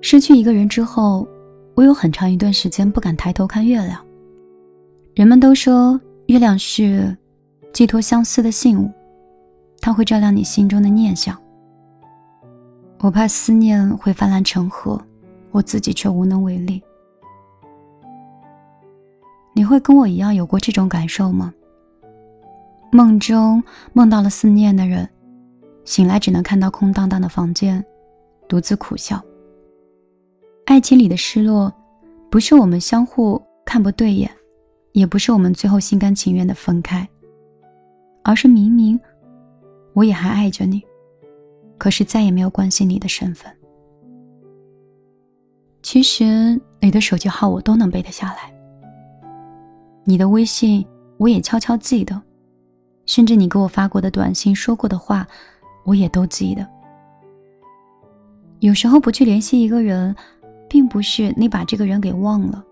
失去一个人之后，我有很长一段时间不敢抬头看月亮。人们都说月亮是寄托相思的信物，它会照亮你心中的念想。我怕思念会泛滥成河，我自己却无能为力。你会跟我一样有过这种感受吗？梦中梦到了思念的人，醒来只能看到空荡荡的房间，独自苦笑。爱情里的失落，不是我们相互看不对眼，也不是我们最后心甘情愿的分开，而是明明我也还爱着你，可是再也没有关心你的身份。其实你的手机号我都能背得下来。你的微信我也悄悄记得，甚至你给我发过的短信、说过的话，我也都记得。有时候不去联系一个人，不是你把这个人给忘了，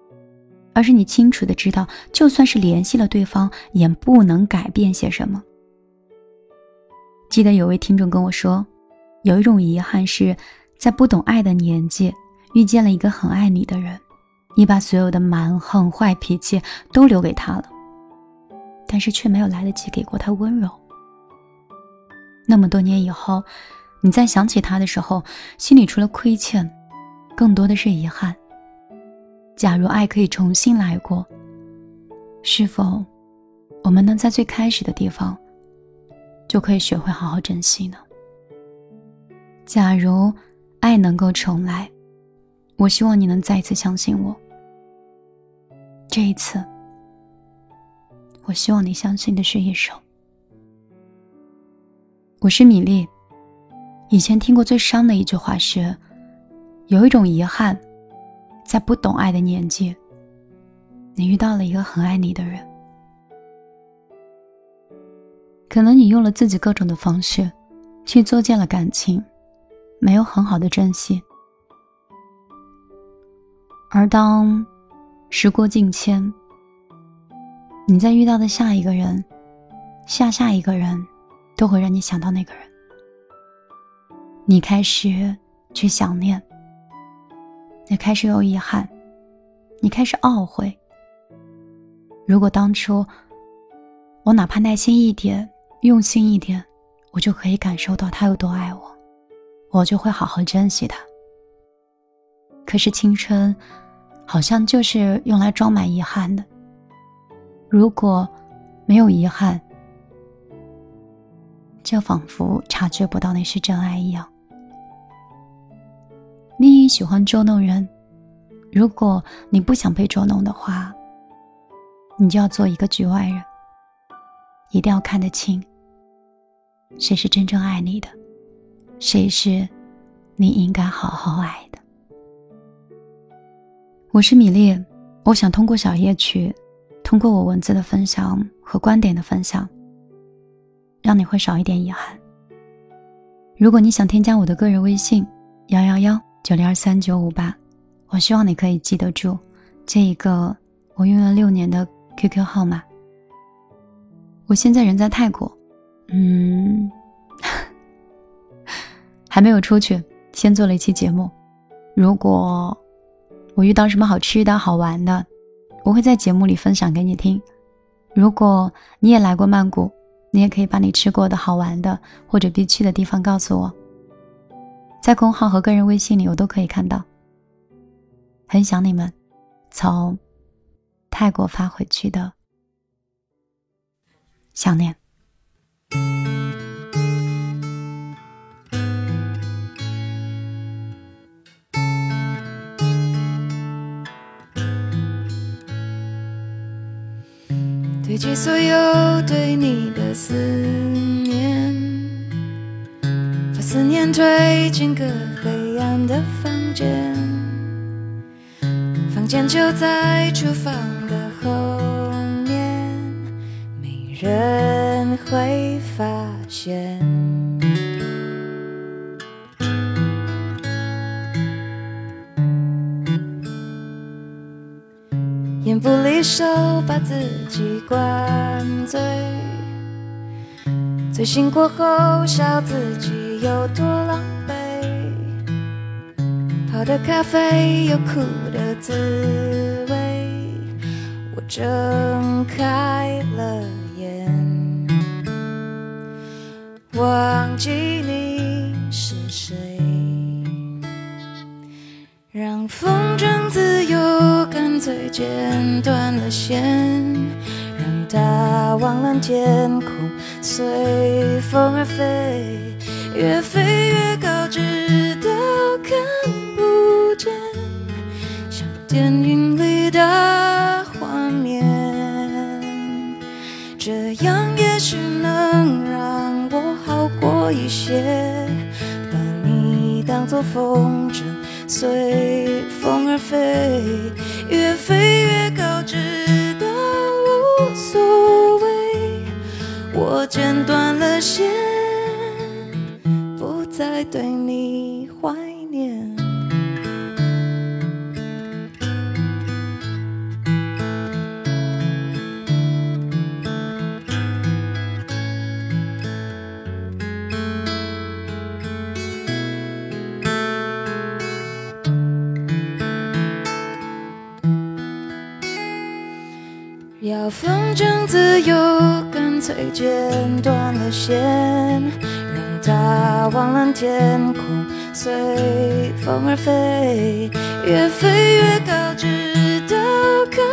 而是你清楚的知道，就算是联系了对方，也不能改变些什么。记得有位听众跟我说，有一种遗憾是在不懂爱的年纪，遇见了一个很爱你的人。你把所有的蛮横、坏脾气都留给他了，但是却没有来得及给过他温柔。那么多年以后，你再想起他的时候，心里除了亏欠，更多的是遗憾。假如爱可以重新来过，是否我们能在最开始的地方就可以学会好好珍惜呢？假如爱能够重来，我希望你能再一次相信我。这一次，我希望你相信的是一生。我是米粒。以前听过最伤的一句话是：有一种遗憾，在不懂爱的年纪，你遇到了一个很爱你的人。可能你用了自己各种的方式，去作践了感情，没有很好的珍惜。而当……时过境迁，你在遇到的下一个人、下下一个人，都会让你想到那个人。你开始去想念，你开始有遗憾，你开始懊悔。如果当初我哪怕耐心一点、用心一点，我就可以感受到他有多爱我，我就会好好珍惜他。可是青春。好像就是用来装满遗憾的。如果没有遗憾，就仿佛察觉不到那是真爱一样。你喜欢捉弄人，如果你不想被捉弄的话，你就要做一个局外人。一定要看得清，谁是真正爱你的，谁是你应该好好爱的。我是米粒，我想通过小夜曲，通过我文字的分享和观点的分享，让你会少一点遗憾。如果你想添加我的个人微信幺幺幺九零二三九五八，我希望你可以记得住这一个我用了六年的 QQ 号码。我现在人在泰国，嗯，还没有出去，先做了一期节目。如果我遇到什么好吃的好玩的，我会在节目里分享给你听。如果你也来过曼谷，你也可以把你吃过的好玩的或者必去的地方告诉我，在公号和个人微信里我都可以看到。很想你们，从泰国发回去的想念。堆积所有对你的思念，推进个黑暗的房间，房间就在厨房的后面，没人会发现。眼不离手，把自己灌醉。醉醒过后，笑自己有多狼狈。泡的咖啡有苦的滋味。我睁开了眼，忘记你是谁，让风筝自由，干脆剪断了线，让它忘了天空，随风而飞，越飞越高，直到看不见，像电影里的画面。这样也许能让我好过一些，把你当作风筝，随风而飞，越飞越高，直到无所谓。我剪断了线，不再对你怀念。要风筝自由，干脆剪断了线，它忘了天空，随风而飞，越飞越高，直到看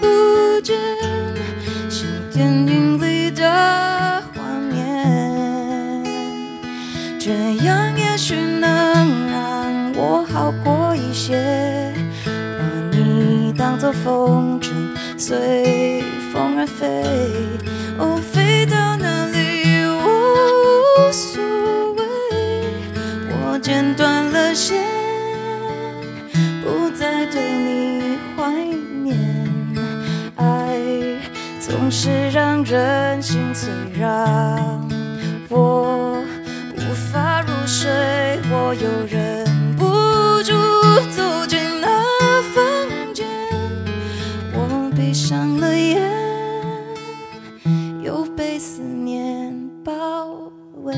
不见，像电影里的画面。这样也许能让我好过一些，把你当作风筝。随风而飞，哦，飞到那断了线，不再对你怀念。爱总是让人心碎，让我无法入睡。我又忍不住走进那房间。我闭上了眼，又被思念包围，